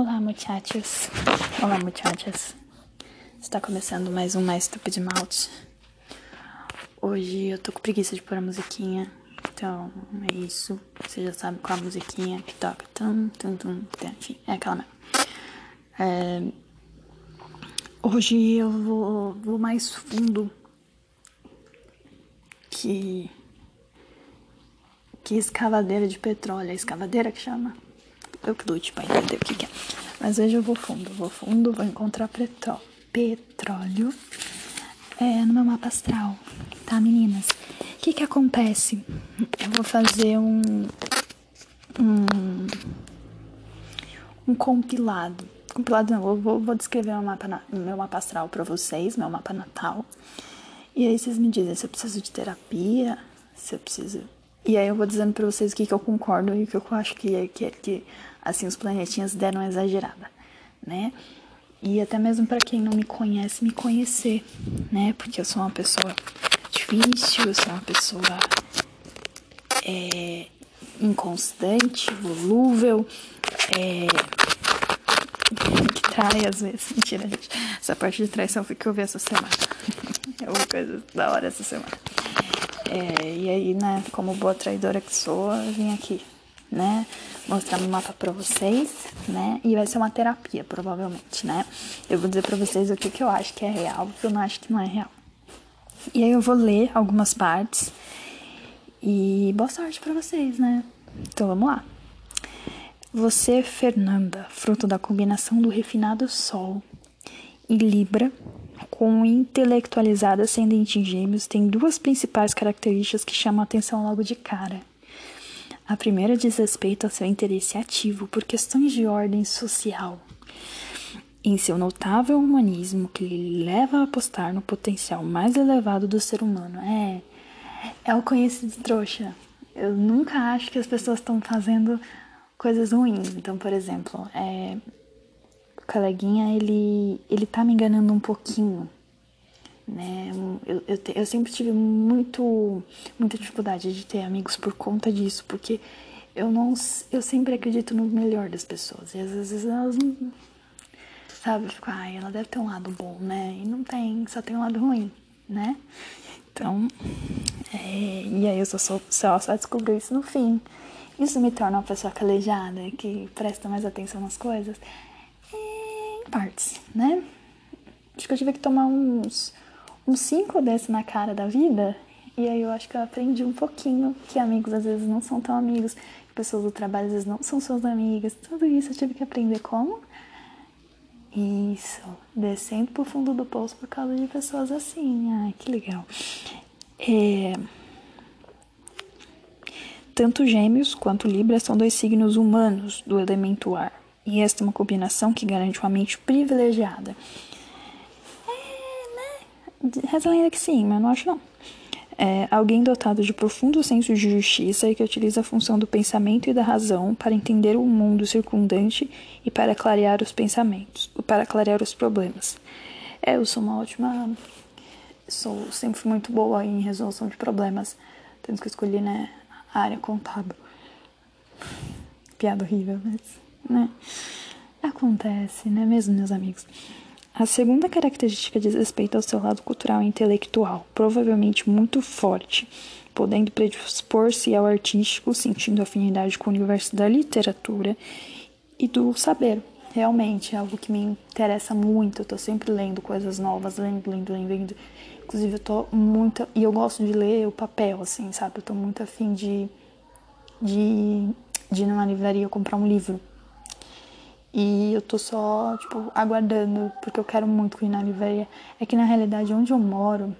Olá, muchachos. Olá, muchachas. Está começando mais um Mais Stupid Malte. Hoje eu tô com preguiça de pôr a musiquinha. Então, é isso. Você já sabe qual a musiquinha que toca. Tum, tum, tum, enfim, é aquela mesmo. É... Hoje eu vou, vou mais fundo que... Que escavadeira de petróleo. É escavadeira que chama? Eu que lute pra entender o que, que, é. Mas hoje eu vou fundo, vou fundo, vou encontrar petróleo, petróleo é, no meu mapa astral, tá, meninas? O que que acontece? Eu vou fazer um, um, um compilado. Compilado não, eu vou, vou descrever meu mapa, meu mapa astral pra vocês, meu mapa natal. E aí vocês me dizem se eu preciso de terapia, se eu preciso e aí eu vou dizendo pra vocês o que, que eu concordo e o que eu acho que, é, que, é, que assim, os planetinhas deram uma exagerada, né? E até mesmo para quem não me conhece, me conhecer, né? Porque eu sou uma pessoa difícil, eu sou uma pessoa é, inconstante, volúvel, é, que trai às vezes. Mentira, gente. Essa parte de traição foi que eu vi essa semana. É uma coisa da hora essa semana. É, e aí, né, como boa traidora que sou, eu vim aqui, né, mostrar meu mapa pra vocês, né, e vai ser uma terapia, provavelmente, né. Eu vou dizer pra vocês o que, que eu acho que é real, o que eu não acho que não é real. E aí eu vou ler algumas partes e boa sorte pra vocês, né. Então vamos lá. Você, Fernanda, fruto da combinação do refinado Sol e Libra, com intelectualizada ascendente em gêmeos tem duas principais características que chamam a atenção logo de cara. A primeira diz respeito ao seu interesse ativo por questões de ordem social, em seu notável humanismo que lhe leva a apostar no potencial mais elevado do ser humano. É, é o conhecido trouxa. Eu nunca acho que as pessoas estão fazendo coisas ruins. Então, por exemplo, é, coleguinha, ele, ele tá me enganando um pouquinho, né? Eu, eu, eu sempre tive muito, muita dificuldade de ter amigos por conta disso, porque eu não, eu sempre acredito no melhor das pessoas, e às vezes elas não, sabe, fico, ela deve ter um lado bom, né? E não tem, só tem um lado ruim, né? Então, é, e aí eu só, só, só descobri isso no fim. Isso me torna uma pessoa calejada, que presta mais atenção nas coisas partes, né? Acho que eu tive que tomar uns, uns cinco desses na cara da vida. E aí eu acho que eu aprendi um pouquinho que amigos às vezes não são tão amigos, que pessoas do trabalho às vezes não são suas amigas. Tudo isso eu tive que aprender como? Isso, descendo pro fundo do poço por causa de pessoas assim. Ai, que legal. É... Tanto Gêmeos quanto Libra são dois signos humanos do elemento ar. E esta é uma combinação que garante uma mente privilegiada. É, né? Reza a lenda que sim, mas não acho não. É alguém dotado de profundo senso de justiça e que utiliza a função do pensamento e da razão para entender o mundo circundante e para clarear os pensamentos, para clarear os problemas. É, eu sou uma ótima. Sou sempre muito boa em resolução de problemas. Tendo que escolher, né, a área contábil. Piada horrível, mas né? Acontece, né mesmo, meus amigos? A segunda característica diz respeito ao seu lado cultural e intelectual, provavelmente muito forte, podendo predispor-se ao artístico, sentindo afinidade com o universo da literatura e do saber. Realmente é algo que me interessa muito. Eu tô sempre lendo coisas novas, lendo, lendo, lendo, lendo. Inclusive, eu tô muito. E eu gosto de ler o papel, assim, sabe? Eu tô muito afim de, de, de ir numa livraria comprar um livro e eu tô só, tipo, aguardando, porque eu quero muito na livraria. É que na realidade onde eu moro,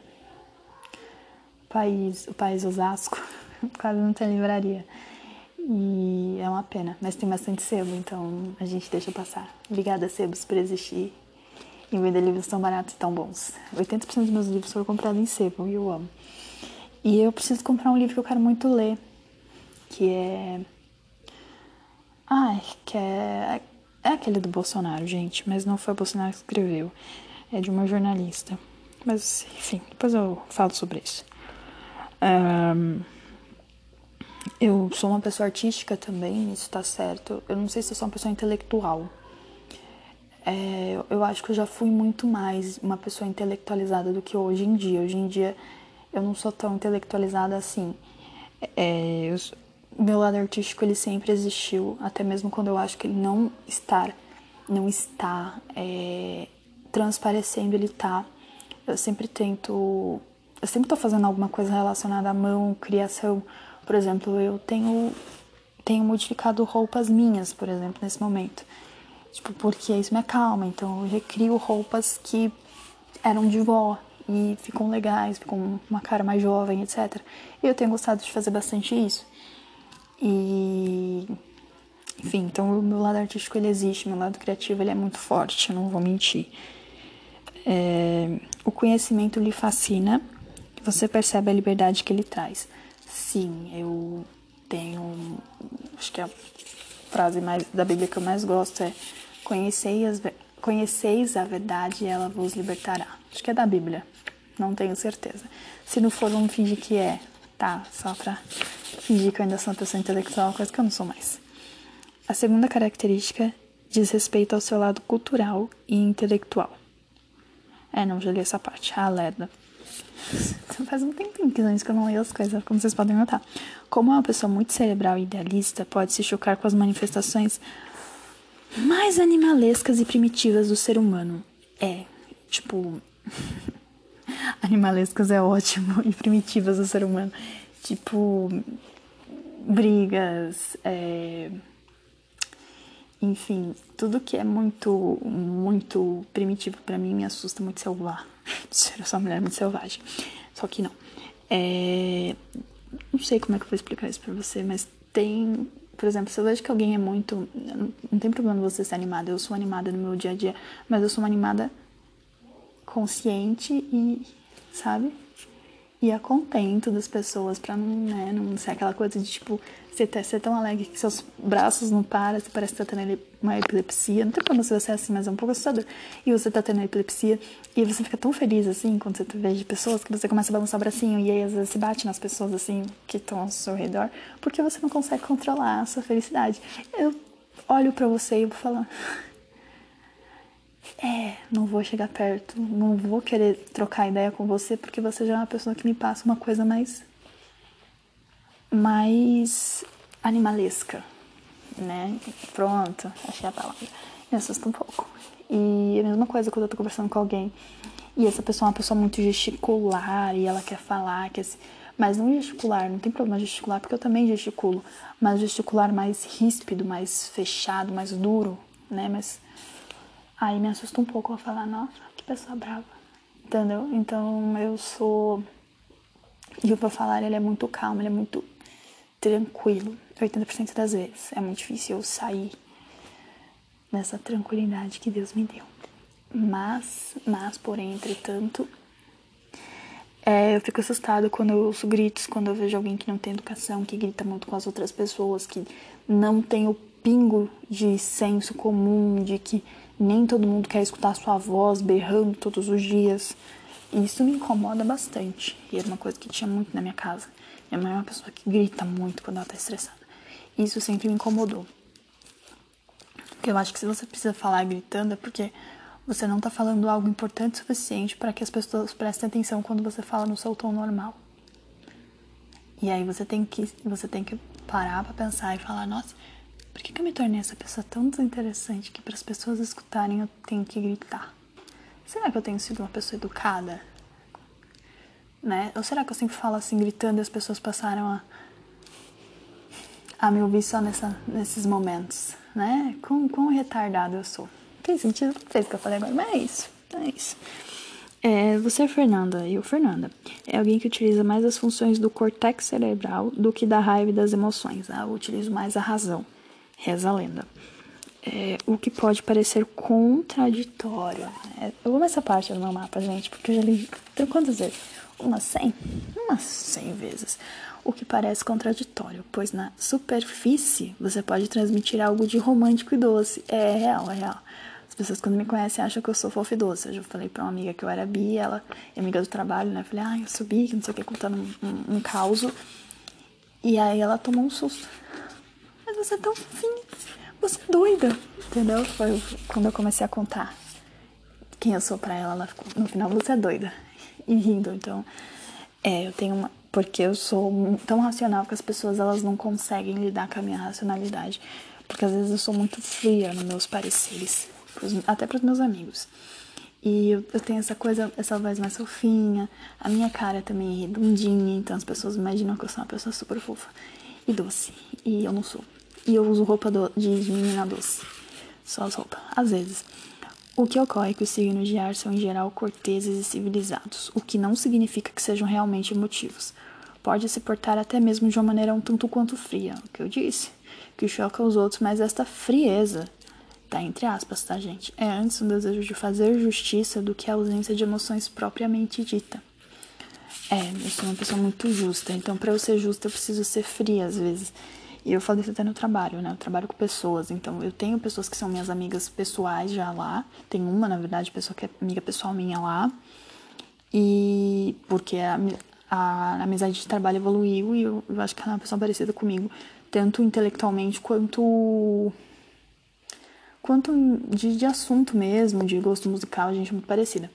país, o país Osasco, quase não tem livraria. E é uma pena, mas tem bastante sebo, então a gente deixa passar. Obrigada, sebos, por existir e vender livros tão baratos e tão bons. 80% dos meus livros foram comprados em sebo e eu amo. E eu preciso comprar um livro que eu quero muito ler, que é. Ai, que é é aquele do Bolsonaro, gente, mas não foi o Bolsonaro que escreveu. É de uma jornalista. Mas, enfim, depois eu falo sobre isso. Um, eu sou uma pessoa artística também, isso tá certo. Eu não sei se eu sou uma pessoa intelectual. é, eu acho que eu já fui muito mais uma pessoa intelectualizada do que hoje em dia. Hoje em dia eu não sou tão intelectualizada assim. É, meu lado artístico ele sempre existiu, até mesmo quando eu acho que ele não está, não está é, transparecendo, ele tá. Eu sempre tento, eu sempre estou fazendo alguma coisa relacionada à mão, criação. Por exemplo, eu tenho tenho modificado roupas minhas, por exemplo, nesse momento. Tipo, porque isso me acalma. Então eu recrio roupas que eram de vó e ficam legais, ficam uma cara mais jovem, etc. E eu tenho gostado de fazer bastante isso. E enfim, então o meu lado artístico ele existe, meu lado criativo ele é muito forte, não vou mentir. É, o conhecimento lhe fascina, você percebe a liberdade que ele traz. Sim, eu tenho, acho que a frase mais da Bíblia que eu mais gosto é conheceis, conheceis a verdade e ela vos libertará. Acho que é da Bíblia, não tenho certeza. Se não for, vamos fingir que é, tá? Só pra fingir que eu ainda sou uma pessoa intelectual, coisa que eu não sou mais. A segunda característica diz respeito ao seu lado cultural e intelectual. É, não, já li essa parte. A Leda. Faz um tempinho que eu não leio as coisas, como vocês podem notar. Como é uma pessoa muito cerebral e idealista, pode se chocar com as manifestações mais animalescas e primitivas do ser humano. É, tipo. animalescas é ótimo e primitivas do ser humano. Tipo. Brigas, é, enfim, tudo que é muito, muito primitivo para mim me assusta muito selvagem. Sou uma mulher muito selvagem. Só que não. É... Não sei como é que eu vou explicar isso pra você, mas tem. Por exemplo, se eu vejo que alguém é muito. Não tem problema você ser animada. Eu sou animada no meu dia a dia, mas eu sou uma animada consciente e. Sabe? E a contento das pessoas pra não, né, não ser aquela coisa de tipo você tá, ser tão alegre que seus braços não param, você parece que tá tendo uma epilepsia. Não tem problema se você é assim, mas é um pouco assustador. E você tá tendo epilepsia e você fica tão feliz assim quando você vê pessoas que você começa a balançar o bracinho e aí às vezes se bate nas pessoas assim que estão ao seu redor, porque você não consegue controlar a sua felicidade. Eu olho para você e vou falar. É, não vou chegar perto, não vou querer trocar ideia com você porque você já é uma pessoa que me passa uma coisa mais mais animalesca, né? Pronto, achei a palavra. Me assusta um pouco. E a mesma coisa quando eu tô conversando com alguém e essa pessoa é uma pessoa muito gesticular e ela quer falar, quer se... mas não gesticular, não tem problema gesticular, porque eu também gesticulo, mas gesticular mais ríspido, mais fechado, mais duro, né? Mas aí me assusta um pouco eu falar, nossa, que pessoa brava, entendeu? Então eu sou. E o pra falar, ele é muito calmo, ele é muito tranquilo 80% das vezes. É muito difícil eu sair nessa tranquilidade que Deus me deu. Mas, mas, porém, entretanto, é, eu fico assustada quando eu ouço gritos, quando eu vejo alguém que não tem educação, que grita muito com as outras pessoas, que não tem o pingo de senso comum, de que nem todo mundo quer escutar sua voz berrando todos os dias. E isso me incomoda bastante. E era uma coisa que tinha muito na minha casa. Minha mãe é uma pessoa que grita muito quando ela tá estressada. Isso sempre me incomodou. Porque eu acho que se você precisa falar gritando é porque você não tá falando algo importante o suficiente para que as pessoas prestem atenção quando você fala no seu tom normal. E aí você tem que, você tem que parar para pensar e falar, nossa, por que, que eu me tornei essa pessoa tão desinteressante que para as pessoas escutarem eu tenho que gritar? Será que eu tenho sido uma pessoa educada? né? Ou será que eu sempre falo assim, gritando e as pessoas passaram a, a me ouvir só nessa, nesses momentos, né? Quão, quão retardado eu sou. Tem sentido? Não fez o que eu falei agora, mas é isso. É isso. É, você, Fernanda, e o Fernanda, é alguém que utiliza mais as funções do cortex cerebral do que da raiva e das emoções. Ah, eu utilizo mais a razão. Reza a lenda. É, o que pode parecer contraditório. É, eu amo essa parte do meu mapa, gente, porque eu já li. Quantas vezes? umas 100, umas 100 vezes, o que parece contraditório, pois na superfície você pode transmitir algo de romântico e doce. É real, é real. As pessoas quando me conhecem acham que eu sou fofa e doce. Eu já falei pra uma amiga que eu era bi, ela é amiga do trabalho, né? Eu falei, ah, eu sou bi, que não sei o que, contando um, um, um caos. E aí ela tomou um susto. Mas você é tão fofinha, você é doida. Entendeu? Foi quando eu comecei a contar quem eu sou pra ela, ela ficou, no final você é doida. E rindo, então. É, eu tenho uma. Porque eu sou tão racional que as pessoas elas não conseguem lidar com a minha racionalidade. Porque às vezes eu sou muito fria nos meus pareceres, pros, até pros meus amigos. E eu, eu, tenho essa coisa, essa voz mais fofinha, a minha cara também é redondinha, então as pessoas imaginam que eu sou uma pessoa super fofa e doce. E eu não sou. E eu uso roupa do, de menina doce. Só as roupas, às vezes. O que ocorre é que os signos de ar são em geral corteses e civilizados, o que não significa que sejam realmente emotivos. Pode se portar até mesmo de uma maneira um tanto quanto fria, o que eu disse, que choca os outros, mas esta frieza, tá entre aspas, tá gente, é antes um desejo de fazer justiça do que a ausência de emoções propriamente dita. É, eu sou uma pessoa muito justa, então para eu ser justa eu preciso ser fria às vezes. E eu falo isso até no trabalho, né? Eu trabalho com pessoas, então eu tenho pessoas que são minhas amigas pessoais já lá. Tem uma, na verdade, pessoa que é amiga pessoal minha lá. E porque a, a, a amizade de trabalho evoluiu e eu, eu acho que ela é uma pessoa parecida comigo, tanto intelectualmente quanto quanto de, de assunto mesmo, de gosto musical, a gente é muito parecida.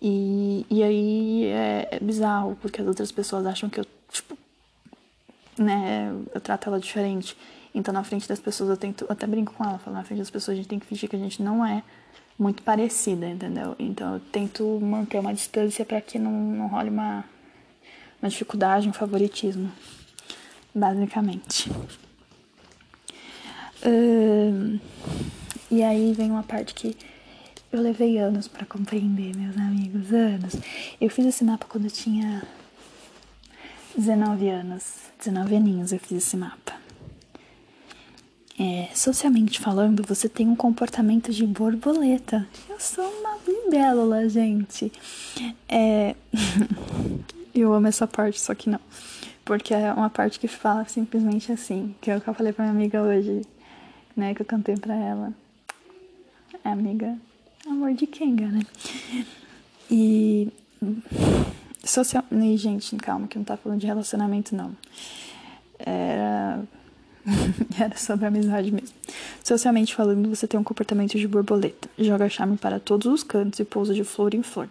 E, e aí é, é bizarro, porque as outras pessoas acham que eu, tipo, né, eu trato ela diferente. Então, na frente das pessoas, eu tento, eu até brinco com ela, falo, na frente das pessoas, a gente tem que fingir que a gente não é muito parecida, entendeu? Então, eu tento manter uma distância para que não, não role uma, uma dificuldade, um favoritismo, basicamente. E aí vem uma parte que eu levei anos para compreender, meus amigos, anos. Eu fiz esse mapa quando eu tinha 19 anos, 19 aninhos eu fiz esse mapa. É, socialmente falando, você tem um comportamento de borboleta. Eu sou uma libélula, gente. É... eu amo essa parte, só que não. Porque é uma parte que fala simplesmente assim, que é o que eu falei pra minha amiga hoje, né? Que eu cantei pra ela. É, amiga, amor de Kenga, né? E Social... E, gente, calma, que não tá falando de relacionamento, não. Era. Era sobre amizade mesmo. Socialmente falando, você tem um comportamento de borboleta. Joga charme para todos os cantos e pousa de flor em flor.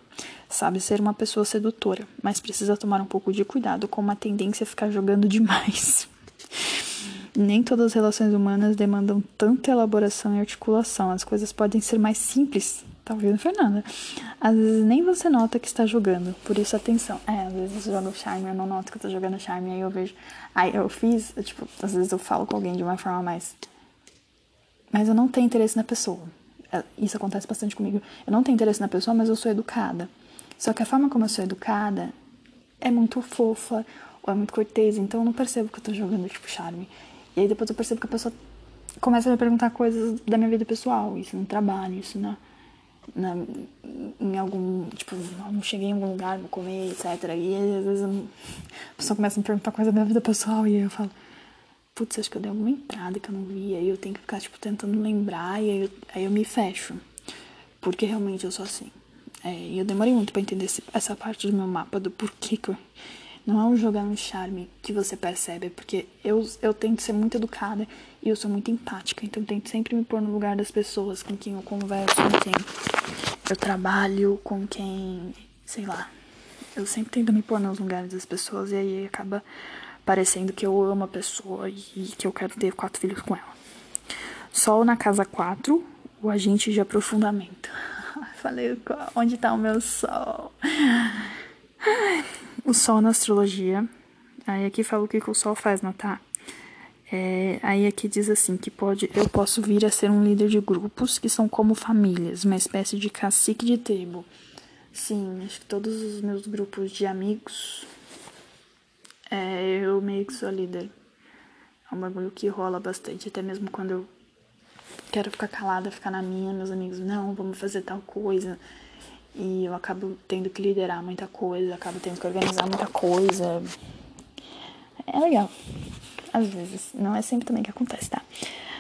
Sabe ser uma pessoa sedutora, mas precisa tomar um pouco de cuidado com uma tendência a ficar jogando demais. Nem todas as relações humanas demandam tanta elaboração e articulação. As coisas podem ser mais simples Tá ouvindo, Fernanda? Às vezes nem você nota que está jogando, por isso atenção. É, às vezes eu jogo charme, eu não noto que eu tô jogando charme, aí eu vejo. Aí eu fiz, tipo, às vezes eu falo com alguém de uma forma mais. Mas eu não tenho interesse na pessoa. É, isso acontece bastante comigo. Eu não tenho interesse na pessoa, mas eu sou educada. Só que a forma como eu sou educada é muito fofa, ou é muito cortês, então eu não percebo que eu tô jogando, tipo, charme. E aí depois eu percebo que a pessoa começa a me perguntar coisas da minha vida pessoal, isso no trabalho, isso na na, em algum, tipo, não cheguei em algum lugar, vou comer, etc. E às vezes a pessoa começa a me perguntar coisa da minha vida pessoal e eu falo, putz, acho que eu dei alguma entrada que eu não vi, aí eu tenho que ficar, tipo, tentando lembrar e aí eu, aí eu me fecho. Porque realmente eu sou assim. É, e eu demorei muito para entender esse, essa parte do meu mapa, do porquê que eu, não é um jogar no charme que você percebe, é porque eu, eu tento ser muito educada e eu sou muito empática, então eu tento sempre me pôr no lugar das pessoas com quem eu converso, com quem eu trabalho, com quem, sei lá. Eu sempre tento me pôr nos lugares das pessoas e aí acaba parecendo que eu amo a pessoa e que eu quero ter quatro filhos com ela. Sol na casa 4, o agente de aprofundamento. Falei, onde tá o meu sol? O sol na astrologia. Aí aqui fala o que o sol faz, não tá? É, aí aqui diz assim que pode, eu posso vir a ser um líder de grupos que são como famílias, uma espécie de cacique de tribo. Sim, acho que todos os meus grupos de amigos, é, eu meio que sou líder. É um bagulho que rola bastante, até mesmo quando eu quero ficar calada, ficar na minha, meus amigos, não, vamos fazer tal coisa. E eu acabo tendo que liderar muita coisa, acabo tendo que organizar muita coisa. É legal. Às vezes. Não é sempre também que acontece, tá?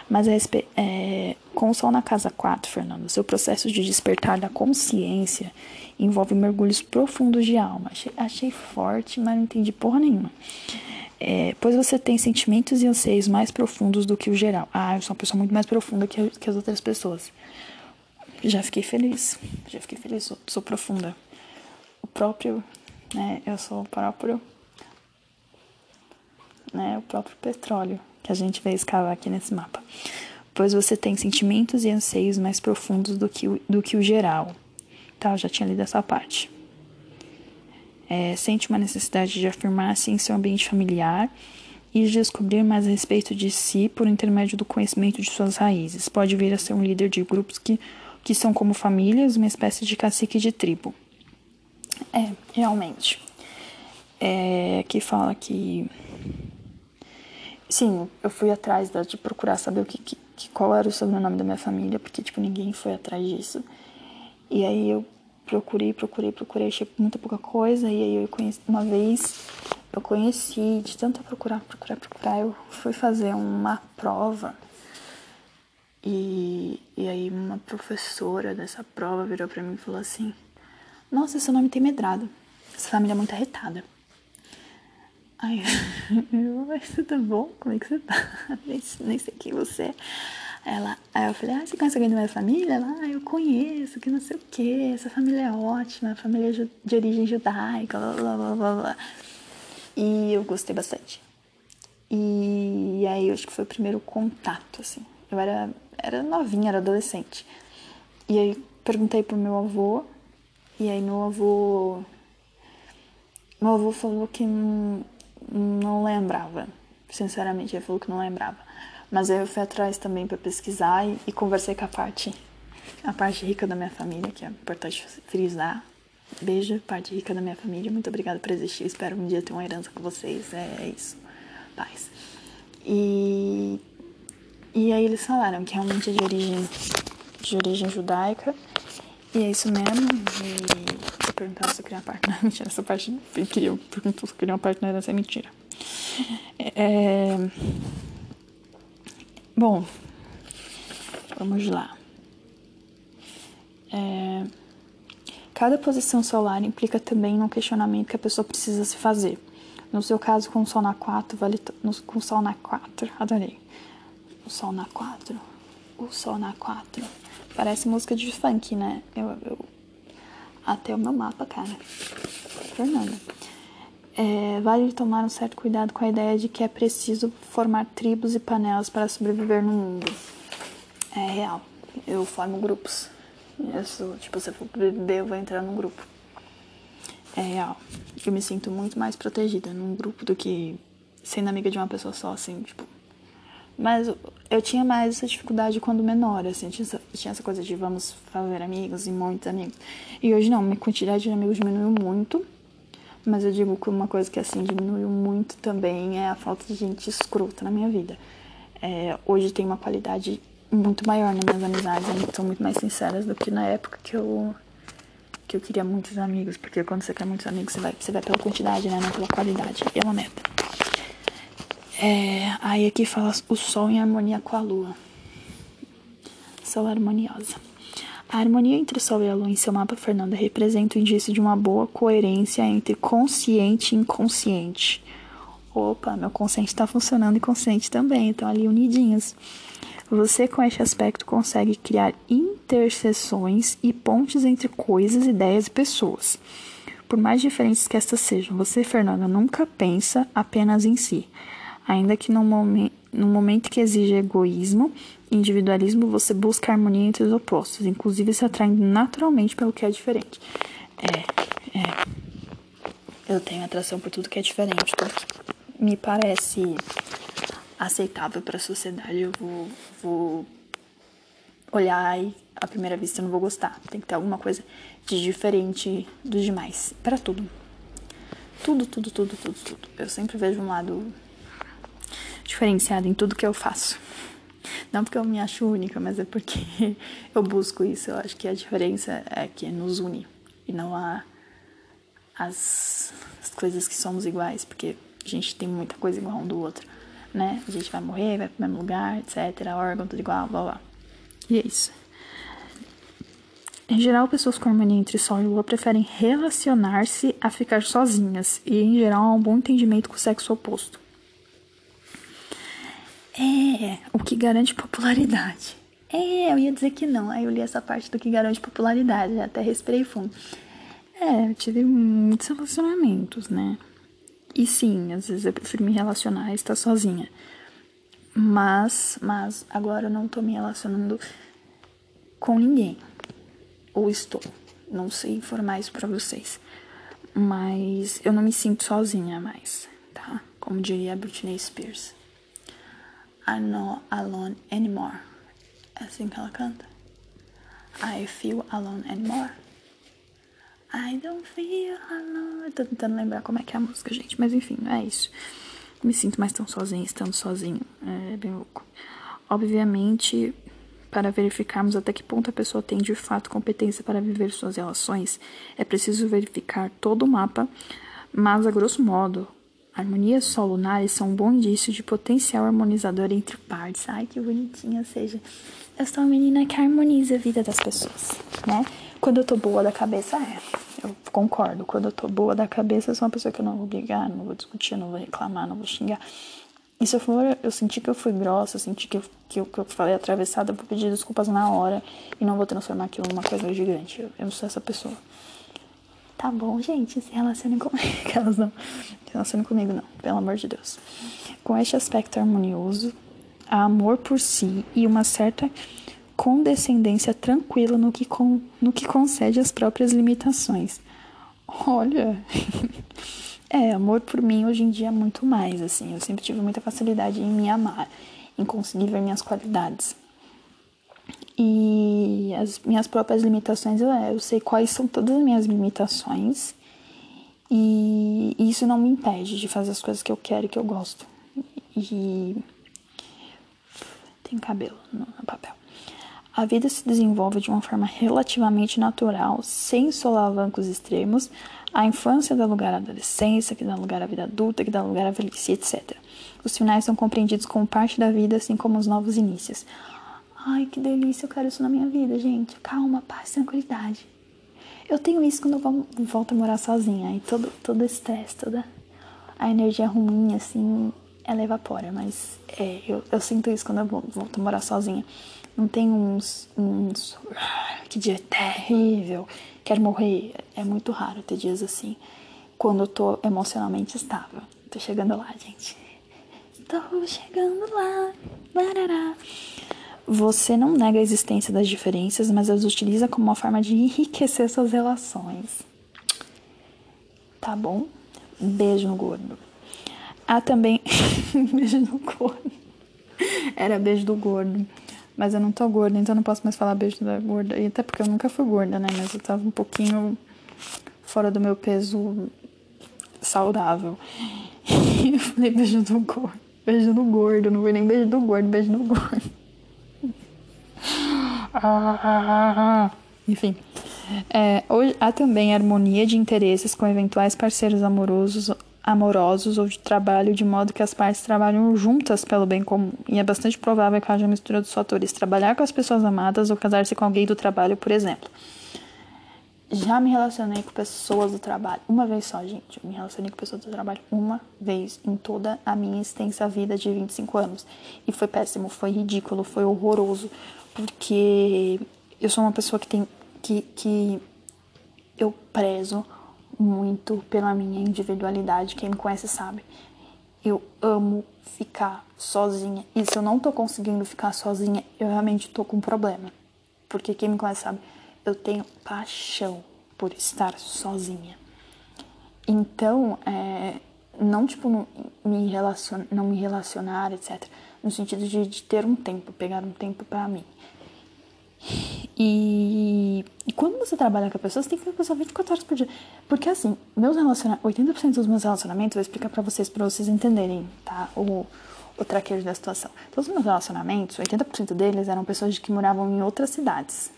Mas é, é, com o sol na casa 4, Fernando, seu processo de despertar da consciência envolve mergulhos profundos de alma. Achei, achei forte, mas não entendi porra nenhuma. É, pois você tem sentimentos e anseios mais profundos do que o geral. Ah, eu sou uma pessoa muito mais profunda que, que as outras pessoas. Já fiquei feliz. Já fiquei feliz. Sou, sou profunda. O próprio, né? Eu sou o próprio, né? O próprio petróleo que a gente veio escavar aqui nesse mapa. Pois você tem sentimentos e anseios mais profundos do que o, do que o geral. Tá, eu já tinha lido essa parte é, sente uma necessidade de afirmar-se em seu ambiente familiar e de descobrir mais a respeito de si por intermédio do conhecimento de suas raízes. Pode vir a ser um líder de grupos que, que são como famílias, uma espécie de cacique de tribo. É, realmente. É, aqui fala que. Sim, eu fui atrás da, de procurar saber o que, que, qual era o sobrenome da minha família, porque, tipo, ninguém foi atrás disso. E aí eu procurei, procurei, procurei, achei muita pouca coisa. E aí eu conheci, uma vez eu conheci, de tanto procurar, procurar, procurar, eu fui fazer uma prova. E, e aí uma professora dessa prova virou pra mim e falou assim, nossa, seu nome tem medrado. Essa família é muito arretada. Aí eu, mas tudo bom? Como é que você tá? Nem, sei quem você é. Ela, aí eu falei, ah, você conhece alguém da minha família? Ela, ah, eu conheço, que não sei o que, essa família é ótima, família de origem judaica, blá, blá, blá, blá, blá. E eu gostei bastante. E aí eu acho que foi o primeiro contato, assim. Eu era, era novinha, era adolescente. E aí perguntei pro meu avô, e aí meu avô. Meu avô falou que não lembrava. Sinceramente, ele falou que não lembrava. Mas eu fui atrás também para pesquisar e, e, conversei com a parte, a parte rica da minha família, que é importante frisar. Beijo, parte rica da minha família. Muito obrigada por existir. Espero um dia ter uma herança com vocês. É, é isso. Paz. E, e aí eles falaram que realmente é de origem, de origem judaica. E é isso mesmo. E eu perguntava se eu queria uma parte. Não, mentira, essa parte. Eu queria, perguntou se eu queria uma parte na herança. É mentira. É. Bom, vamos lá. É, cada posição solar implica também um questionamento que a pessoa precisa se fazer. No seu caso, com o Sol na 4, vale com o Sol na 4, adorei. O Sol na 4, o Sol na 4. Parece música de funk, né? Eu, eu, até o meu mapa, cara. Fernanda. É, vale tomar um certo cuidado com a ideia de que é preciso formar tribos e panelas para sobreviver no mundo. É real. Eu formo grupos. Eu sou, tipo, se eu for beber, eu vou entrar num grupo. É real. Eu me sinto muito mais protegida num grupo do que sendo amiga de uma pessoa só, assim, tipo. Mas eu tinha mais essa dificuldade quando menor, assim, tinha essa, tinha essa coisa de vamos fazer amigos e muitos amigos. E hoje não, minha quantidade de amigos diminuiu muito. Mas eu digo que uma coisa que assim diminuiu muito também é a falta de gente escrota na minha vida. É, hoje tem uma qualidade muito maior nas minhas amizades, são muito mais sinceras do que na época que eu que eu queria muitos amigos, porque quando você quer muitos amigos, você vai, você vai pela quantidade, né, não pela qualidade. E é uma meta. É, aí aqui fala o sol em harmonia com a lua. Sol harmoniosa. A harmonia entre o Sol e a Lua em seu mapa, Fernanda, representa o indício de uma boa coerência entre consciente e inconsciente. Opa, meu consciente está funcionando e consciente também, estão ali unidinhos. Você, com este aspecto, consegue criar interseções e pontes entre coisas, ideias e pessoas. Por mais diferentes que estas sejam, você, Fernanda, nunca pensa apenas em si. Ainda que no, momen momento que exige egoísmo, individualismo, você busca harmonia entre os opostos, inclusive se atraindo naturalmente pelo que é diferente. É, é. Eu tenho atração por tudo que é diferente, tudo que me parece aceitável para a sociedade, eu vou, vou olhar e à primeira vista eu não vou gostar. Tem que ter alguma coisa de diferente dos demais. Para tudo. Tudo, tudo, tudo, tudo, tudo. Eu sempre vejo um lado diferenciado em tudo que eu faço. Não porque eu me acho única, mas é porque eu busco isso. Eu acho que a diferença é que nos une e não há as, as coisas que somos iguais, porque a gente tem muita coisa igual um do outro, né? A gente vai morrer, vai pro mesmo lugar, etc. Órgão, tudo igual, blá blá. E é isso. Em geral, pessoas com harmonia entre Sol e Lua preferem relacionar-se a ficar sozinhas e, em geral, há um bom entendimento com o sexo oposto. É, o que garante popularidade. É, eu ia dizer que não. Aí eu li essa parte do que garante popularidade, até respirei fundo. É, eu tive muitos relacionamentos, né? E sim, às vezes eu prefiro me relacionar e estar sozinha. Mas, mas agora eu não tô me relacionando com ninguém. Ou estou. Não sei informar isso pra vocês. Mas eu não me sinto sozinha mais, tá? Como diria Britney Spears. I'm not alone anymore. É assim que ela canta. I feel alone anymore. I don't feel alone. Eu tô tentando lembrar como é que é a música, gente. Mas enfim, é isso. Me sinto mais tão sozinha estando sozinho. É bem louco. Obviamente, para verificarmos até que ponto a pessoa tem de fato competência para viver suas relações, é preciso verificar todo o mapa, mas a grosso modo, harmonias solunares são um bom indício de potencial harmonizador entre partes. Ai, que bonitinha, seja, eu sou uma menina que harmoniza a vida das pessoas, né? Quando eu tô boa da cabeça, é. Eu concordo. Quando eu tô boa da cabeça, eu sou uma pessoa que eu não vou brigar, não vou discutir, não vou reclamar, não vou xingar. E se eu for, eu senti que eu fui grossa, eu senti que eu, que eu, que eu falei atravessada, eu vou pedir desculpas na hora e não vou transformar aquilo numa coisa gigante. Eu, eu não sou essa pessoa. Tá bom, gente, se relacionem comigo. Elas não se comigo, não, pelo amor de Deus. Com este aspecto harmonioso, há amor por si e uma certa condescendência tranquila no que, com, no que concede as próprias limitações. Olha, é, amor por mim hoje em dia é muito mais, assim. Eu sempre tive muita facilidade em me amar, em conseguir ver minhas qualidades. E as minhas próprias limitações, eu, sei quais são todas as minhas limitações. E isso não me impede de fazer as coisas que eu quero e que eu gosto. E. Tem cabelo no papel. A vida se desenvolve de uma forma relativamente natural, sem solavancos extremos. A infância dá lugar à adolescência, que dá lugar à vida adulta, que dá lugar à velhice, etc. Os finais são compreendidos como parte da vida, assim como os novos inícios. Ai, que delícia, eu quero isso na minha vida, gente. Calma, paz, tranquilidade. Eu tenho isso quando eu volto a morar sozinha. Aí todo, todo estresse, toda a energia ruim, assim, ela evapora. Mas é, eu, eu sinto isso quando eu volto a morar sozinha. Não tem uns, uns. Que dia terrível, quero morrer. É muito raro ter dias assim. Quando eu tô emocionalmente estável. Tô chegando lá, gente. Estou chegando lá. Barará. Você não nega a existência das diferenças, mas as utiliza como uma forma de enriquecer suas relações. Tá bom? Beijo no gordo. Há também. beijo no gordo. Era beijo do gordo. Mas eu não tô gorda, então não posso mais falar beijo da gorda. E até porque eu nunca fui gorda, né? Mas eu tava um pouquinho fora do meu peso saudável. eu falei beijo do gordo. Beijo no gordo, não foi nem beijo do gordo, beijo no gordo. Enfim. É, há também harmonia de interesses com eventuais parceiros amorosos amorosos ou de trabalho, de modo que as partes trabalham juntas pelo bem comum. E é bastante provável que haja mistura dos fatores trabalhar com as pessoas amadas ou casar-se com alguém do trabalho, por exemplo. Já me relacionei com pessoas do trabalho uma vez só, gente. Eu me relacionei com pessoas do trabalho uma vez em toda a minha extensa vida de 25 anos. E foi péssimo, foi ridículo, foi horroroso. Porque eu sou uma pessoa que tem. que, que eu prezo muito pela minha individualidade. Quem me conhece sabe. Eu amo ficar sozinha. E se eu não tô conseguindo ficar sozinha, eu realmente tô com um problema. Porque quem me conhece sabe, eu tenho paixão por estar sozinha. Então, é, não tipo não me, relacion, não me relacionar, etc. No sentido de, de ter um tempo, pegar um tempo para mim. E, e, quando você trabalha com a pessoa, você tem que ter a pessoa 24 horas por dia. Porque assim, meus relacionamentos, 80% dos meus relacionamentos, vou explicar pra vocês, pra vocês entenderem, tá? O, o traquejo da situação. Todos os meus relacionamentos, 80% deles eram pessoas que moravam em outras cidades.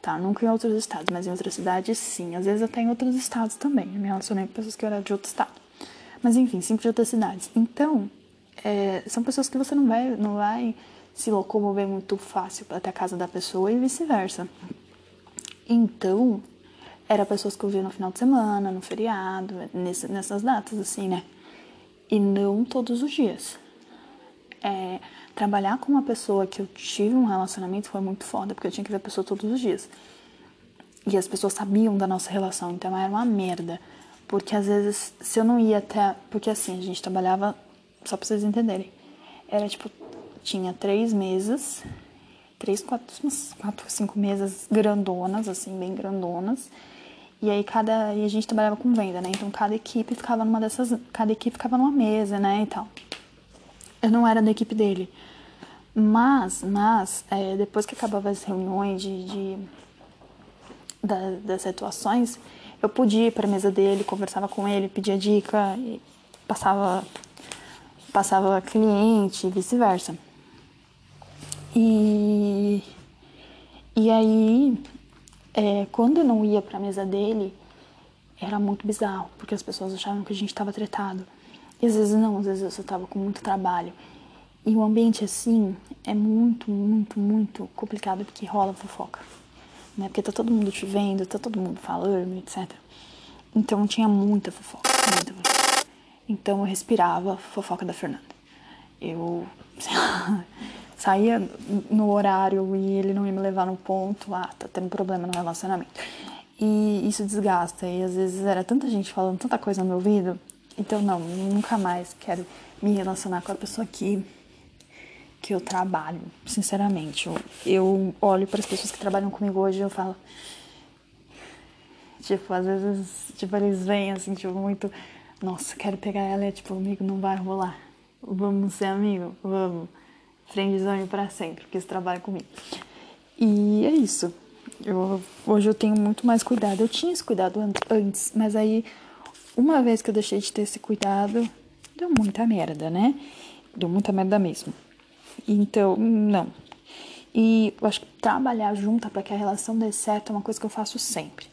Tá, nunca em outros estados, mas em outras cidades sim. Às vezes até em outros estados também. Eu me relacionei com pessoas que eram de outro estado. Mas enfim, sempre de outras cidades. Então, é, são pessoas que você não vai, não vai se locomover muito fácil até a casa da pessoa e vice-versa. Então, era pessoas que eu via no final de semana, no feriado, nessas datas, assim, né? E não todos os dias. É, trabalhar com uma pessoa que eu tive um relacionamento foi muito foda, porque eu tinha que ver a pessoa todos os dias. E as pessoas sabiam da nossa relação, então era uma merda. Porque às vezes, se eu não ia até. Porque assim, a gente trabalhava, só pra vocês entenderem. Era tipo, tinha três mesas, três, quatro, quatro, cinco mesas grandonas, assim, bem grandonas. E aí cada. E a gente trabalhava com venda, né? Então cada equipe ficava numa dessas. Cada equipe ficava numa mesa, né? E tal. Eu não era da equipe dele. Mas, mas, é, depois que acabava as reuniões de, de da, das situações, eu podia ir para a mesa dele, conversava com ele, pedia dica, passava, passava cliente e vice-versa. E, e aí, é, quando eu não ia para a mesa dele, era muito bizarro, porque as pessoas achavam que a gente estava tretado. E às vezes não, às vezes eu só estava com muito trabalho. E o ambiente assim é muito, muito, muito complicado porque rola fofoca. Né? Porque tá todo mundo te vendo, tá todo mundo falando, etc. Então tinha muita fofoca, muita fofoca. Então eu respirava fofoca da Fernanda. Eu lá, saía no horário e ele não ia me levar no ponto, ah, tá tendo problema no relacionamento. E isso desgasta. E às vezes era tanta gente falando tanta coisa no meu ouvido. Então não, nunca mais quero me relacionar com a pessoa que que eu trabalho, sinceramente. Eu, eu olho para as pessoas que trabalham comigo hoje e eu falo. Tipo, às vezes, tipo, eles vêm assim, tipo, muito. Nossa, quero pegar ela e, tipo, amigo, não vai rolar. Vamos ser amigo? Vamos. Friendzone para sempre, porque você trabalha comigo. E é isso. Eu, hoje eu tenho muito mais cuidado. Eu tinha esse cuidado antes, mas aí, uma vez que eu deixei de ter esse cuidado, deu muita merda, né? Deu muita merda mesmo. Então, não. E eu acho que trabalhar junto para que a relação dê certo é uma coisa que eu faço sempre.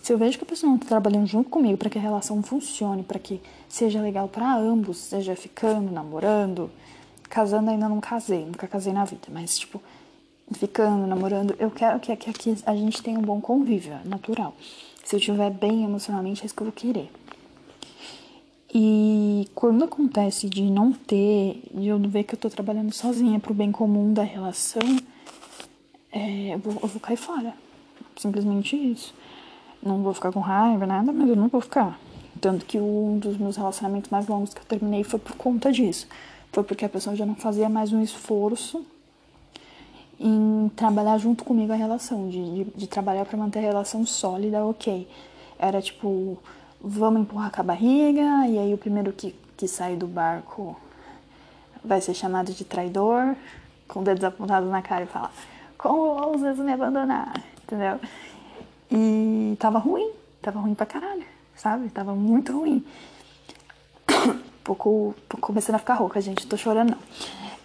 Se eu vejo que a pessoa não está trabalhando junto comigo para que a relação funcione, para que seja legal para ambos, seja ficando, namorando, casando ainda não casei, nunca casei na vida, mas tipo, ficando, namorando, eu quero que, que, que a gente tenha um bom convívio, é natural. Se eu estiver bem emocionalmente, é isso que eu vou querer. E quando acontece de não ter, de eu ver que eu tô trabalhando sozinha pro bem comum da relação, é, eu, vou, eu vou cair fora. Simplesmente isso. Não vou ficar com raiva, nada, mas eu não vou ficar. Tanto que um dos meus relacionamentos mais longos que eu terminei foi por conta disso. Foi porque a pessoa já não fazia mais um esforço em trabalhar junto comigo a relação, de, de, de trabalhar para manter a relação sólida, ok. Era tipo, vamos empurrar com a barriga, e aí o primeiro que, que sai do barco vai ser chamado de traidor, com dedos apontados na cara e falar, como ousas me abandonar, entendeu? E tava ruim, tava ruim pra caralho, sabe? Tava muito ruim. Pouco, começando a ficar rouca, gente, tô chorando não.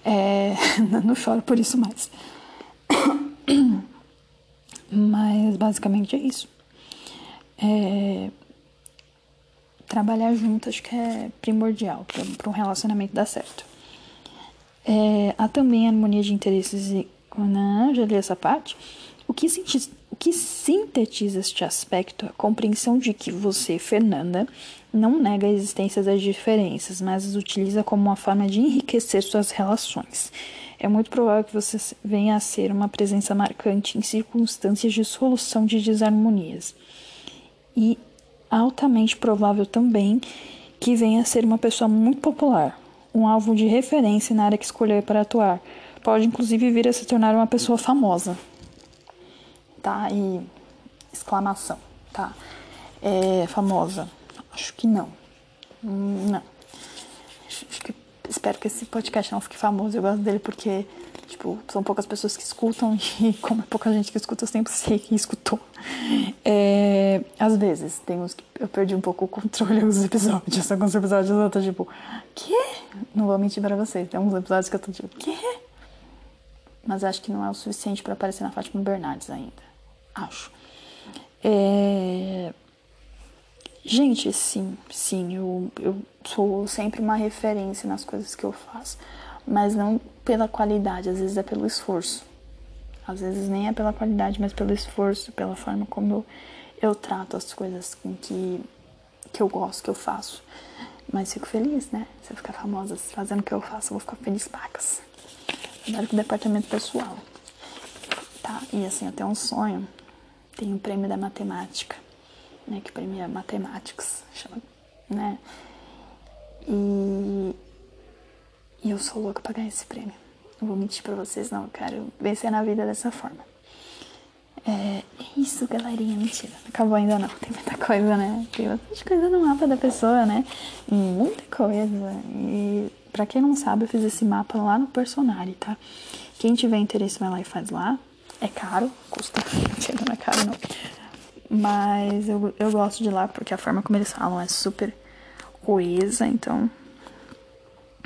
É, não choro por isso mais. Mas basicamente é isso. É, trabalhar junto acho que é primordial para um relacionamento dar certo. É, há também harmonia de interesses e. Não, já li essa parte. O que, o que sintetiza este aspecto é a compreensão de que você, Fernanda, não nega a existência das diferenças, mas as utiliza como uma forma de enriquecer suas relações. É muito provável que você venha a ser uma presença marcante em circunstâncias de solução de desarmonias. E altamente provável também que venha a ser uma pessoa muito popular, um alvo de referência na área que escolher para atuar. Pode inclusive vir a se tornar uma pessoa famosa. Tá? E exclamação, tá? É famosa. Acho que não. Não. Que, espero que esse podcast não fique famoso. Eu gosto dele porque Tipo, são poucas pessoas que escutam e como é pouca gente que escuta, eu sempre sei quem escutou. É, às vezes, tem uns que eu perdi um pouco o controle dos episódios. Alguns episódios eu tô tipo, quê? Não vou mentir pra vocês. Tem alguns episódios que eu tô tipo, quê? Mas acho que não é o suficiente para aparecer na Fátima Bernardes ainda. Acho. É... Gente, sim, sim, eu, eu sou sempre uma referência nas coisas que eu faço mas não pela qualidade, às vezes é pelo esforço. Às vezes nem é pela qualidade, mas pelo esforço, pela forma como eu, eu trato as coisas com que, que eu gosto, que eu faço. Mas fico feliz, né? Se eu ficar famosa fazendo o que eu faço, eu vou ficar feliz pacas. Cuidado com o departamento pessoal. Tá? E assim, tenho um sonho. Tem um prêmio da matemática, né? Que premia matemáticos, chama, né? E, e eu sou louca pra ganhar esse prêmio. Não vou mentir pra vocês, não. Eu quero vencer na vida dessa forma. É, é isso, galerinha. Mentira. Não acabou ainda não. Tem muita coisa, né? Tem bastante coisa no mapa da pessoa, né? Muita coisa. E pra quem não sabe, eu fiz esse mapa lá no Personari, tá? Quem tiver interesse, vai lá e faz lá. É caro, custa. Não é caro, não. Mas eu, eu gosto de lá porque a forma como eles falam é super coesa, então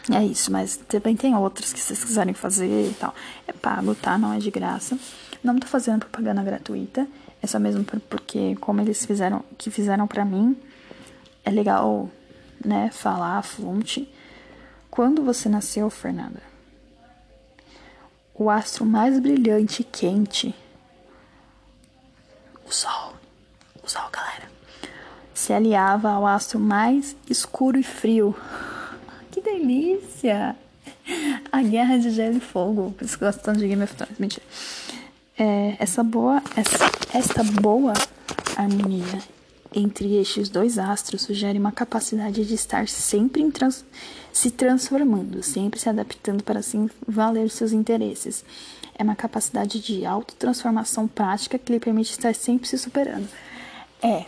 é isso, mas também tem outros que vocês quiserem fazer e tal. É pago, tá? Não é de graça. Não tô fazendo propaganda gratuita. É só mesmo porque, como eles fizeram, que fizeram pra mim, é legal, né, falar, fonte. Quando você nasceu, Fernanda, o astro mais brilhante e quente, o Sol, o Sol, galera, se aliava ao astro mais escuro e frio, que delícia! A guerra de gelo e fogo. Por de Game of Thrones. Mentira. É, essa boa, essa, esta boa harmonia entre estes dois astros sugere uma capacidade de estar sempre trans, se transformando, sempre se adaptando para assim valer seus interesses. É uma capacidade de autotransformação prática que lhe permite estar sempre se superando. É,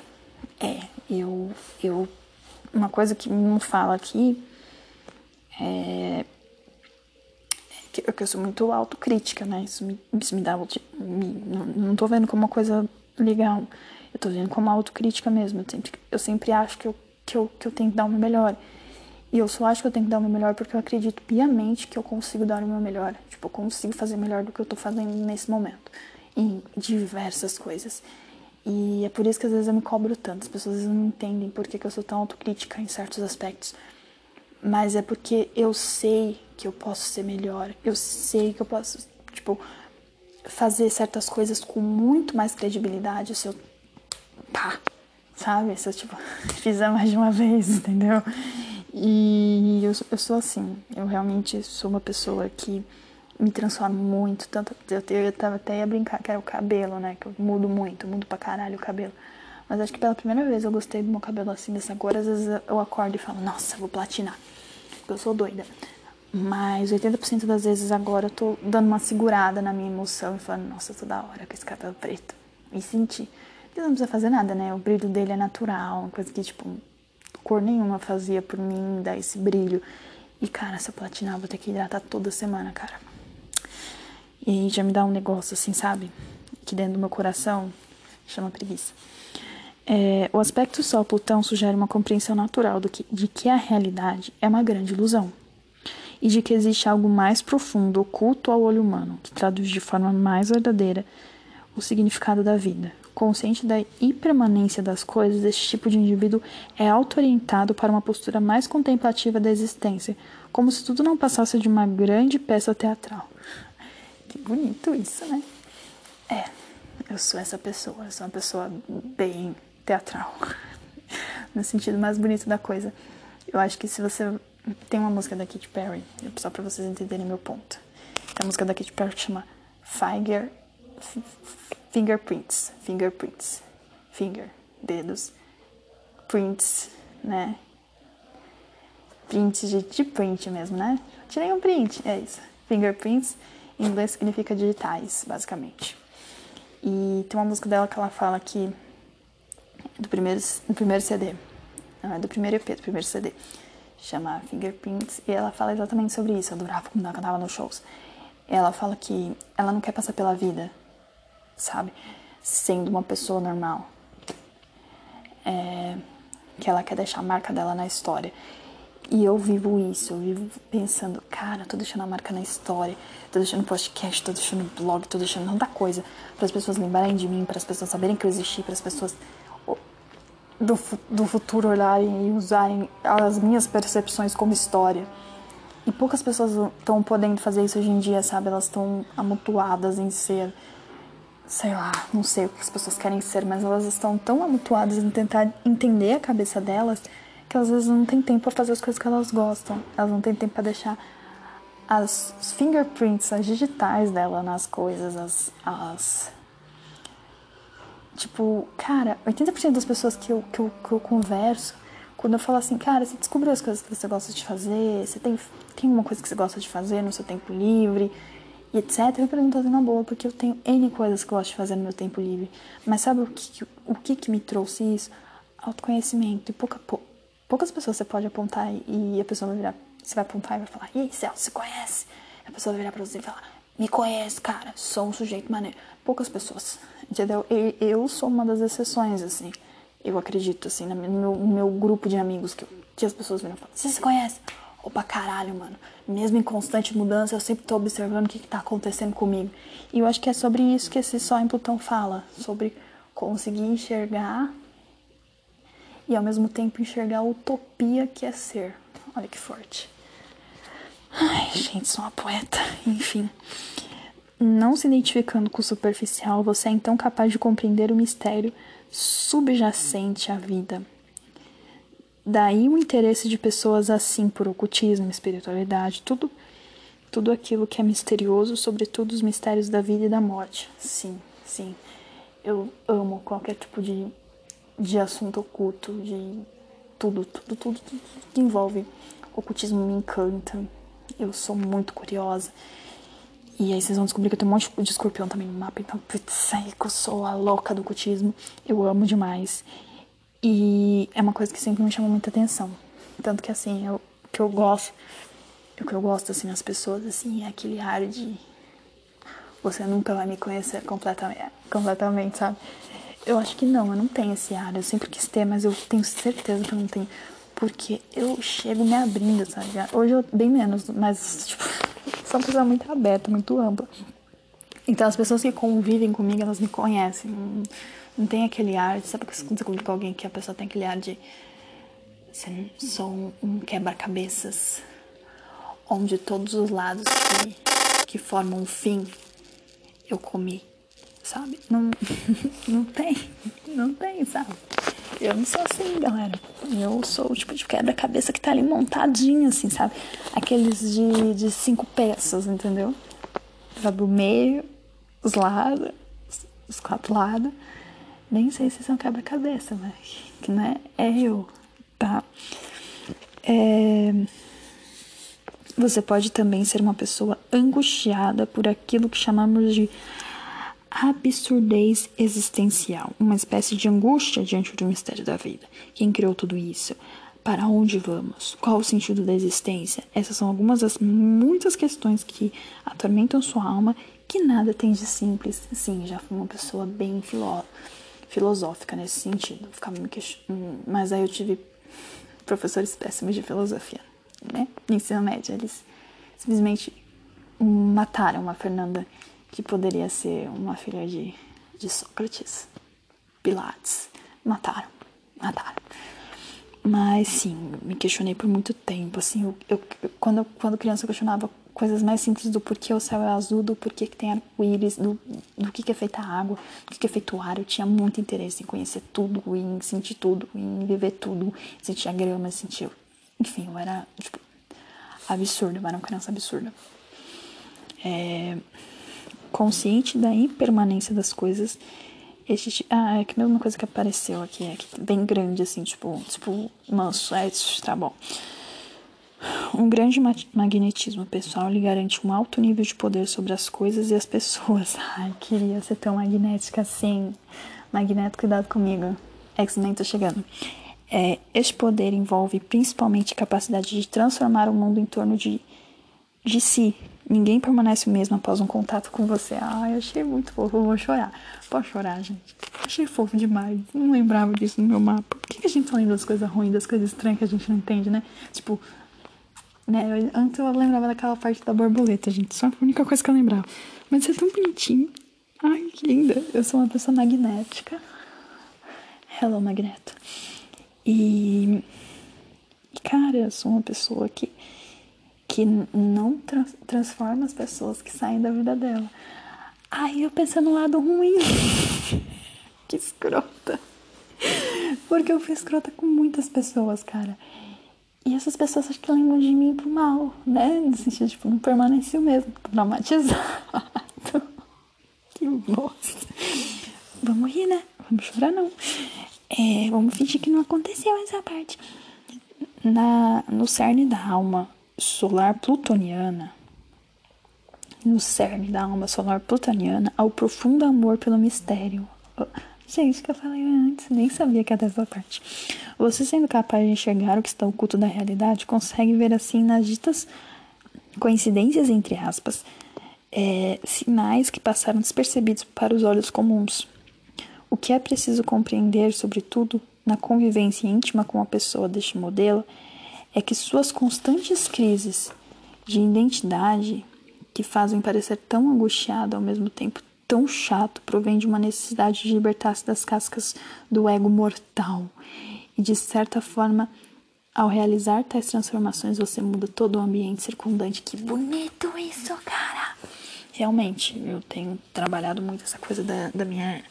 é, eu, eu, uma coisa que não fala aqui é, que, que eu sou muito autocrítica, né? Isso me, isso me dá. Me, não, não tô vendo como uma coisa legal. Eu tô vendo como autocrítica mesmo. Eu sempre, eu sempre acho que eu, que, eu, que eu tenho que dar o meu melhor. E eu só acho que eu tenho que dar o meu melhor porque eu acredito piamente que eu consigo dar o meu melhor. Tipo, eu consigo fazer melhor do que eu tô fazendo nesse momento. Em diversas coisas. E é por isso que às vezes eu me cobro tanto. As pessoas não entendem por que, que eu sou tão autocrítica em certos aspectos mas é porque eu sei que eu posso ser melhor, eu sei que eu posso, tipo, fazer certas coisas com muito mais credibilidade se eu pá, sabe? Se eu, tipo, fizer mais de uma vez, entendeu? E eu, eu sou assim, eu realmente sou uma pessoa que me transformo muito, tanto eu, eu tava até ia brincar que era o cabelo, né? Que eu mudo muito, mudo pra caralho o cabelo. Mas acho que pela primeira vez eu gostei do meu cabelo assim, dessa cor. Às vezes eu acordo e falo, nossa, vou platinar porque eu sou doida. Mas 80% das vezes agora eu tô dando uma segurada na minha emoção e falando, nossa, toda hora com esse cabelo preto. E senti. Porque não precisa fazer nada, né? O brilho dele é natural, uma coisa que, tipo, cor nenhuma fazia por mim dar esse brilho. E, cara, se eu platinar, vou ter que hidratar toda semana, cara. E aí já me dá um negócio assim, sabe? Que dentro do meu coração chama preguiça. É, o aspecto Sol-Plutão sugere uma compreensão natural que, de que a realidade é uma grande ilusão e de que existe algo mais profundo, oculto ao olho humano, que traduz de forma mais verdadeira o significado da vida. Consciente da impermanência das coisas, este tipo de indivíduo é auto-orientado para uma postura mais contemplativa da existência, como se tudo não passasse de uma grande peça teatral. Que bonito isso, né? É, eu sou essa pessoa, eu sou uma pessoa bem teatral, no sentido mais bonito da coisa. Eu acho que se você tem uma música da Katy Perry, só para vocês entenderem meu ponto. A música da Katy Perry chama Finger, Fingerprints, Fingerprints, Finger, dedos, prints, né? Print de, de print mesmo, né? Tirei um print, é isso. Fingerprints, em inglês significa digitais, basicamente. E tem uma música dela que ela fala que do primeiro, do primeiro CD. Não, é do primeiro EP, do primeiro CD. Chama Fingerprints. E ela fala exatamente sobre isso. Eu adorava quando ela cantava nos shows. Ela fala que ela não quer passar pela vida, sabe? Sendo uma pessoa normal. É, que ela quer deixar a marca dela na história. E eu vivo isso, eu vivo pensando, cara, tô deixando a marca na história, tô deixando podcast, tô deixando blog, tô deixando tanta coisa para as pessoas lembrarem de mim, para as pessoas saberem que eu existi, para as pessoas do, do futuro olharem e usarem as minhas percepções como história. E poucas pessoas estão podendo fazer isso hoje em dia, sabe? Elas estão amutuadas em ser, sei lá, não sei o que as pessoas querem ser, mas elas estão tão amutuadas em tentar entender a cabeça delas que às vezes não tem tempo pra fazer as coisas que elas gostam. Elas não têm tempo pra deixar as fingerprints, as digitais dela nas coisas, as, as Tipo, cara, 80% das pessoas que eu, que, eu, que eu converso, quando eu falo assim, cara, você descobriu as coisas que você gosta de fazer, você tem, tem uma coisa que você gosta de fazer no seu tempo livre, e etc. Eu pergunto assim na boa, porque eu tenho N coisas que eu gosto de fazer no meu tempo livre. Mas sabe o que, o que, que me trouxe isso? Autoconhecimento. E pouca, pou, poucas pessoas você pode apontar e a pessoa vai virar, você vai apontar e vai falar, e aí, Celso, você conhece? A pessoa vai virar pra você e falar, me conhece, cara, sou um sujeito maneiro. Poucas pessoas, entendeu? E eu sou uma das exceções, assim. Eu acredito, assim, no meu, no meu grupo de amigos que, que as pessoas viram e falam, você se conhece? Opa, caralho, mano. Mesmo em constante mudança, eu sempre tô observando o que, que tá acontecendo comigo. E eu acho que é sobre isso que esse Só em Plutão fala. Sobre conseguir enxergar e ao mesmo tempo enxergar a utopia que é ser. Olha que forte. Ai, gente, sou uma poeta. Enfim. Não se identificando com o superficial, você é então capaz de compreender o mistério subjacente à vida. Daí o interesse de pessoas assim por ocultismo, espiritualidade, tudo tudo aquilo que é misterioso, sobretudo os mistérios da vida e da morte. Sim, sim. Eu amo qualquer tipo de, de assunto oculto, de tudo, tudo, tudo, tudo que envolve ocultismo me encanta. Eu sou muito curiosa. E aí vocês vão descobrir que eu tenho um monte de escorpião também no mapa. Então, putz, que eu sou a louca do cultismo. Eu amo demais. E é uma coisa que sempre me chamou muita atenção. Tanto que assim, eu que eu gosto, o que eu gosto assim nas pessoas assim, é aquele ar de você nunca vai me conhecer completamente, completamente, sabe? Eu acho que não, eu não tenho esse ar. Eu sempre quis ter, mas eu tenho certeza que eu não tenho. Porque eu chego me abrindo, sabe? Hoje eu bem menos, mas tipo, sou uma pessoa muito aberta, muito ampla. Então as pessoas que convivem comigo, elas me conhecem. Não, tem aquele ar, sabe quando você convive com alguém que a pessoa tem aquele ar de sou um, um quebra-cabeças onde todos os lados que, que formam um fim eu comi, sabe? Não, não tem, não tem, sabe? Eu não sou assim, galera. Eu sou o tipo de quebra-cabeça que tá ali montadinho, assim, sabe? Aqueles de, de cinco peças, entendeu? Sabe, o meio, os lados, os quatro lados. Nem sei se são quebra-cabeça, mas que não é, eu, tá? É... Você pode também ser uma pessoa angustiada por aquilo que chamamos de absurdez existencial, uma espécie de angústia diante do mistério da vida. Quem criou tudo isso? Para onde vamos? Qual o sentido da existência? Essas são algumas das muitas questões que atormentam sua alma, que nada tem de simples. Sim, já fui uma pessoa bem filó filosófica nesse sentido. Ficava me question... Mas aí eu tive professores péssimos de filosofia, né? No ensino médio, eles simplesmente mataram a Fernanda que poderia ser uma filha de, de Sócrates, Pilates. Mataram, mataram. Mas sim, me questionei por muito tempo. Assim, eu, eu, quando, quando criança eu questionava coisas mais simples do porquê o céu é azul, do porquê que tem arco-íris, do, do que, que é feita a água, do que, que é feito o ar. Eu tinha muito interesse em conhecer tudo, em sentir tudo, em viver tudo, sentir a grama, sentir. Enfim, eu era, tipo, absurda, eu era uma criança absurda. É, consciente da impermanência das coisas. Este, ah, é que mesma coisa que apareceu aqui, é bem grande, assim, tipo, tipo, manso, é, tá bom. Um grande magnetismo pessoal lhe garante um alto nível de poder sobre as coisas e as pessoas. Ai, queria ser tão magnética assim. Magneto, cuidado comigo. X-Men tá chegando. É, este poder envolve principalmente a capacidade de transformar o mundo em torno de, de si, Ninguém permanece o mesmo após um contato com você. Ai, achei muito fofo, eu vou chorar. Pode chorar, gente. Achei fofo demais. Não lembrava disso no meu mapa. Por que a gente só lembra das coisas ruins, das coisas estranhas que a gente não entende, né? Tipo, né? Antes eu lembrava daquela parte da borboleta, gente. Só a única coisa que eu lembrava. Mas é tão bonitinho. Ai, que linda. Eu sou uma pessoa magnética. Hello, Magneto. E. Cara, eu sou uma pessoa que que não tra transforma as pessoas que saem da vida dela. Aí eu pensando no lado ruim. que escrota. Porque eu fui escrota com muitas pessoas, cara. E essas pessoas acho que lembram de mim pro mal, né? No sentido, tipo, não permaneceu mesmo, traumatizado. que bosta. Vamos rir, né? Vamos chorar, não. É, vamos fingir que não aconteceu essa parte. Na, no cerne da alma solar plutoniana, no cerne da alma solar plutoniana, há o profundo amor pelo mistério. Gente, que eu falei antes, nem sabia que era essa parte. Você sendo capaz de enxergar o que está oculto da realidade, consegue ver assim nas ditas coincidências, entre aspas, é, sinais que passaram despercebidos para os olhos comuns. O que é preciso compreender, sobretudo, na convivência íntima com a pessoa deste modelo, é que suas constantes crises de identidade, que fazem parecer tão angustiado ao mesmo tempo tão chato, provém de uma necessidade de libertar-se das cascas do ego mortal. E de certa forma, ao realizar tais transformações, você muda todo o ambiente circundante. Que bonito isso, cara! Realmente, eu tenho trabalhado muito essa coisa da, da minha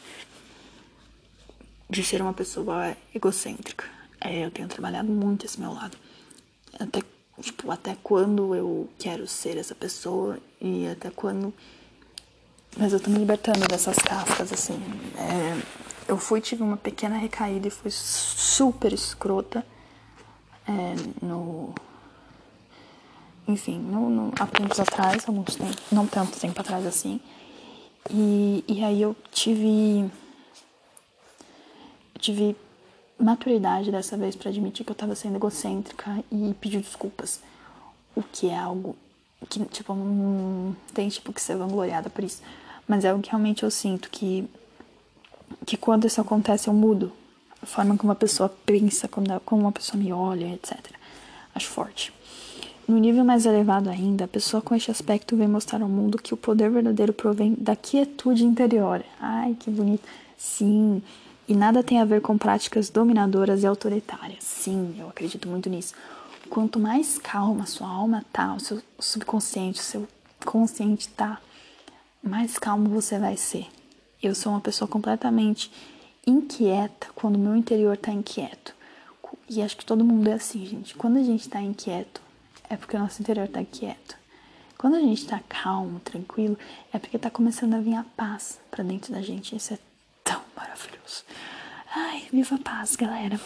de ser uma pessoa egocêntrica. É, eu tenho trabalhado muito esse meu lado. Até, tipo, até quando eu quero ser essa pessoa e até quando. Mas eu tô me libertando dessas cascas, assim. É, eu fui, tive uma pequena recaída e fui super escrota é, no. Enfim, no, no, há tempos atrás, alguns tempos, não tanto tempo atrás assim. E, e aí eu tive tive maturidade dessa vez para admitir que eu tava sendo egocêntrica e pedir desculpas. O que é algo que, tipo, não tem, tipo, que ser vangloriada por isso. Mas é algo que realmente eu sinto que, que quando isso acontece eu mudo. A forma como uma pessoa pensa, como uma pessoa me olha, etc. Acho forte. No nível mais elevado ainda, a pessoa com este aspecto vem mostrar ao mundo que o poder verdadeiro provém da quietude interior. Ai, que bonito. Sim, e nada tem a ver com práticas dominadoras e autoritárias. Sim, eu acredito muito nisso. Quanto mais calma sua alma tá, o seu subconsciente, o seu consciente tá, mais calmo você vai ser. Eu sou uma pessoa completamente inquieta quando o meu interior tá inquieto. E acho que todo mundo é assim, gente. Quando a gente tá inquieto, é porque o nosso interior tá quieto. Quando a gente tá calmo, tranquilo, é porque tá começando a vir a paz para dentro da gente. Isso é tão maravilhoso. Ai, viva a paz, galera.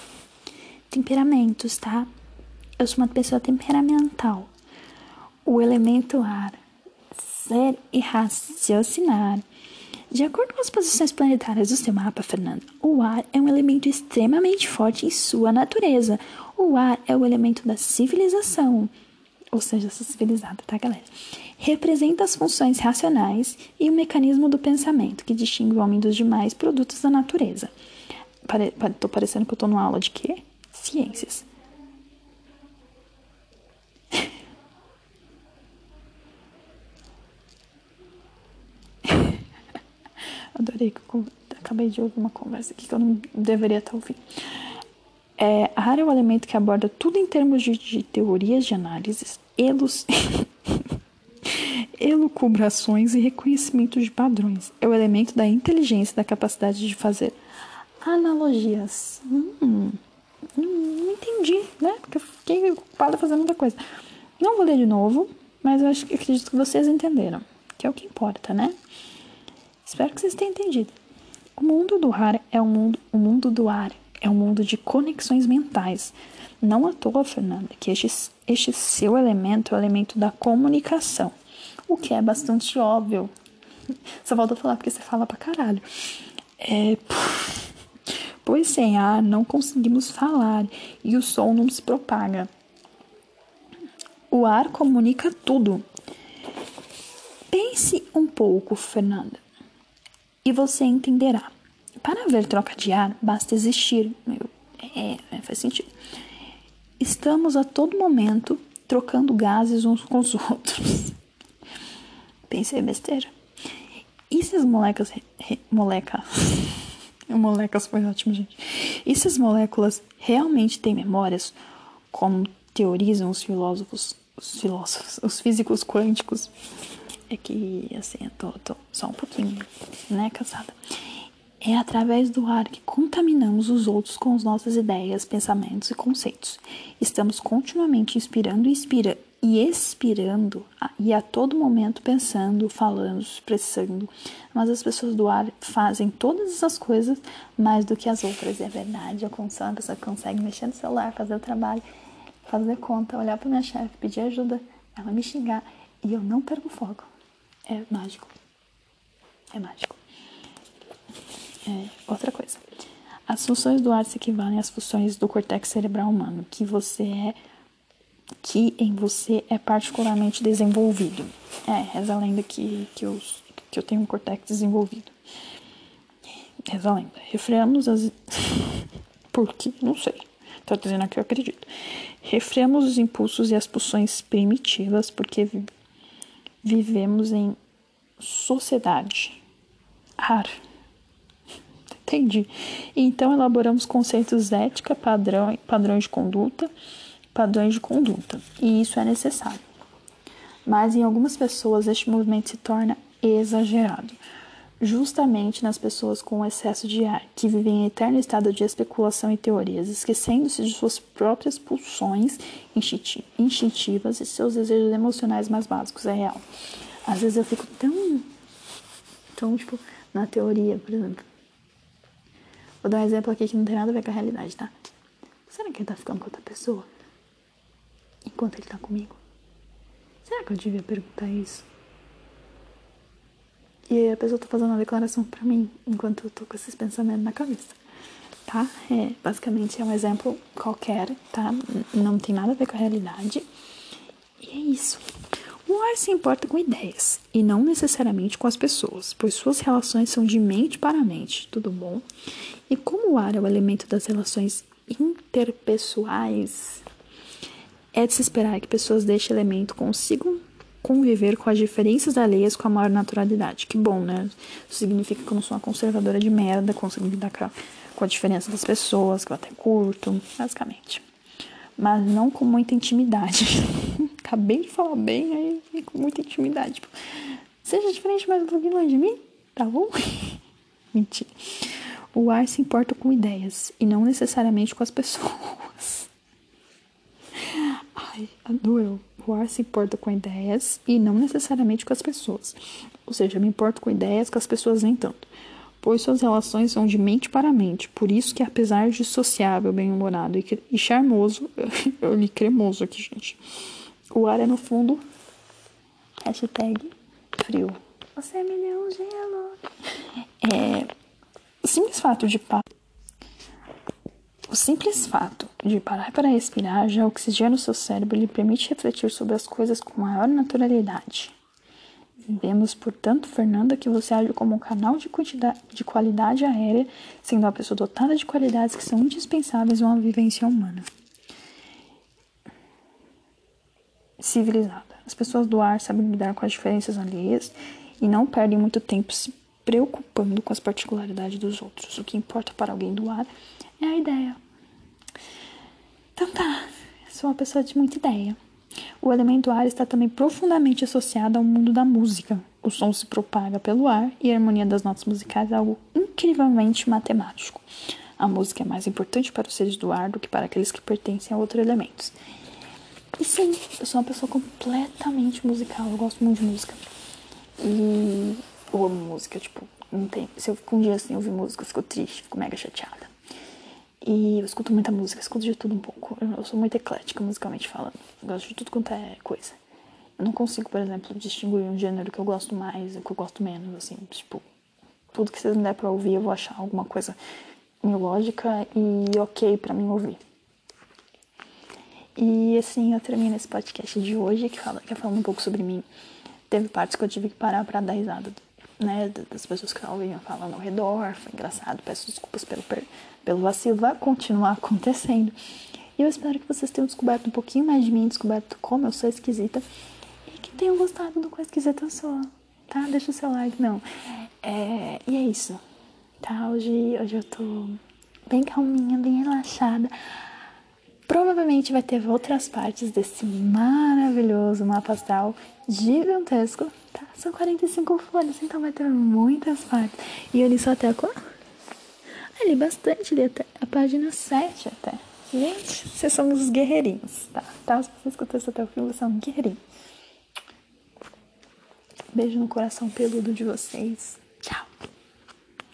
Temperamentos, tá? Eu sou uma pessoa temperamental. O elemento ar, ser e raciocinar. De acordo com as posições planetárias do seu mapa, Fernanda, o ar é um elemento extremamente forte em sua natureza. O ar é o elemento da civilização. Ou seja, civilizada, tá, galera? representa as funções racionais e o mecanismo do pensamento que distingue o homem dos demais produtos da natureza. Pare, tô parecendo que eu tô numa aula de quê? Ciências. Adorei que eu acabei de ouvir uma conversa aqui que eu não deveria estar ouvindo. É, a área é o elemento que aborda tudo em termos de, de teorias de análises, elos elucubrações e reconhecimento de padrões. É o elemento da inteligência, da capacidade de fazer analogias. Hum, não entendi, né? Porque eu fiquei ocupada fazendo muita coisa. Não vou ler de novo, mas eu acho que acredito que vocês entenderam, que é o que importa, né? Espero que vocês tenham entendido. O mundo do ar é um mundo, o mundo do ar é um mundo de conexões mentais. Não à toa, Fernanda, que este, este seu elemento é o elemento da comunicação o que é bastante óbvio. Só falta falar porque você fala pra caralho. É, pois sem ar não conseguimos falar e o som não se propaga. O ar comunica tudo. Pense um pouco, Fernanda, e você entenderá. Para haver troca de ar, basta existir. É, é, faz sentido. Estamos a todo momento trocando gases uns com os outros. Pensei besteira. E se as moléculas. Moleca. moléculas foi ótimo, gente. E se as moléculas realmente têm memórias, como teorizam os filósofos, os filósofos, os físicos quânticos? É que, assim, eu tô, tô só um pouquinho, né, cansada. É através do ar que contaminamos os outros com as nossas ideias, pensamentos e conceitos. Estamos continuamente inspirando e, inspira e expirando e a todo momento pensando, falando, expressando. Mas as pessoas do ar fazem todas essas coisas mais do que as outras. É verdade, eu sou uma pessoa consegue mexer no celular, fazer o trabalho, fazer conta, olhar para minha chefe, pedir ajuda, ela me xingar e eu não perco foco. É mágico. É mágico. É, outra coisa. As funções do ar se equivalem às funções do cortex cerebral humano, que você é que em você é particularmente desenvolvido. É, reza a lenda que, que, eu, que eu tenho um cortex desenvolvido. Reza a lenda. Refreamos as. Por que? Não sei. Tá dizendo aqui, eu acredito. Refreamos os impulsos e as pulsões primitivas porque vivemos em sociedade. Ar. Entendi. Então elaboramos conceitos ética, padrão, padrões de conduta, padrões de conduta. E isso é necessário. Mas em algumas pessoas este movimento se torna exagerado. Justamente nas pessoas com excesso de ar, que vivem em eterno estado de especulação e teorias, esquecendo-se de suas próprias pulsões instintivas e seus desejos emocionais mais básicos. É real. Às vezes eu fico tão. tão, tipo, na teoria, por exemplo Vou dar um exemplo aqui que não tem nada a ver com a realidade, tá? Será que ele tá ficando com outra pessoa? Enquanto ele tá comigo? Será que eu devia perguntar isso? E a pessoa tá fazendo uma declaração pra mim, enquanto eu tô com esses pensamentos na cabeça. Tá? É, basicamente é um exemplo qualquer, tá? Não tem nada a ver com a realidade. E é isso. O ar se importa com ideias e não necessariamente com as pessoas, pois suas relações são de mente para mente, tudo bom? E como o ar é o elemento das relações interpessoais, é de se esperar que pessoas deste elemento consigam conviver com as diferenças alheias com a maior naturalidade. Que bom, né? Isso significa que eu não sou uma conservadora de merda, consigo lidar com a diferença das pessoas, que eu até curto, basicamente. Mas não com muita intimidade. acabei de falar bem, aí vem com muita intimidade. Tipo, seja diferente, mas um pouquinho longe de mim, tá bom? Mentira. O ar se importa com ideias e não necessariamente com as pessoas. Ai, adoro. O ar se importa com ideias e não necessariamente com as pessoas. Ou seja, me importo com ideias, com as pessoas nem tanto. Pois suas relações são de mente para mente. Por isso que, apesar de sociável, bem-humorado e charmoso, eu li cremoso aqui, gente o ar é no fundo. Hashtag frio. Você me deu um gelo. É, simples fato de o simples fato de parar para respirar já oxigena o seu cérebro e lhe permite refletir sobre as coisas com maior naturalidade. Vemos, portanto, Fernanda, que você age como um canal de, de qualidade aérea, sendo uma pessoa dotada de qualidades que são indispensáveis a uma vivência humana. civilizada. As pessoas do ar sabem lidar com as diferenças alheias e não perdem muito tempo se preocupando com as particularidades dos outros. O que importa para alguém do ar é a ideia. Então tá, sou uma pessoa de muita ideia. O elemento ar está também profundamente associado ao mundo da música. O som se propaga pelo ar e a harmonia das notas musicais é algo incrivelmente matemático. A música é mais importante para os seres do ar do que para aqueles que pertencem a outros elementos. E sim, eu sou uma pessoa completamente musical, eu gosto muito de música. E eu amo música, tipo, não tem. Se eu fico um dia sem ouvir música, eu fico triste, fico mega chateada. E eu escuto muita música, escuto de tudo um pouco. Eu, sou muito eclética musicalmente falando. Eu gosto de tudo quanto é coisa. Eu não consigo, por exemplo, distinguir um gênero que eu gosto mais e que eu gosto menos, assim, tipo, tudo que vocês me der pra ouvir, eu vou achar alguma coisa lógica e ok pra mim ouvir. E assim eu termino esse podcast de hoje, que fala, que é falando um pouco sobre mim. Teve partes que eu tive que parar pra dar risada, né? Das pessoas que estavam falando ao redor. Foi engraçado. Peço desculpas pelo, pelo vacilo. Vai continuar acontecendo. E eu espero que vocês tenham descoberto um pouquinho mais de mim, descoberto como eu sou esquisita. E que tenham gostado do quão esquisita eu sou. Tá? Deixa o seu like, não. É, e é isso. Tá? Hoje, hoje eu tô bem calminha, bem relaxada. Provavelmente vai ter outras partes desse maravilhoso mapa astral gigantesco, tá? São 45 folhas, então vai ter muitas partes. E eu li só até qual? Ah, li bastante, li até a página 7 até. Gente, vocês são os guerreirinhos, tá? tá? Se você escutou isso até o fim, vocês são um guerreirinho. Beijo no coração peludo de vocês. Tchau.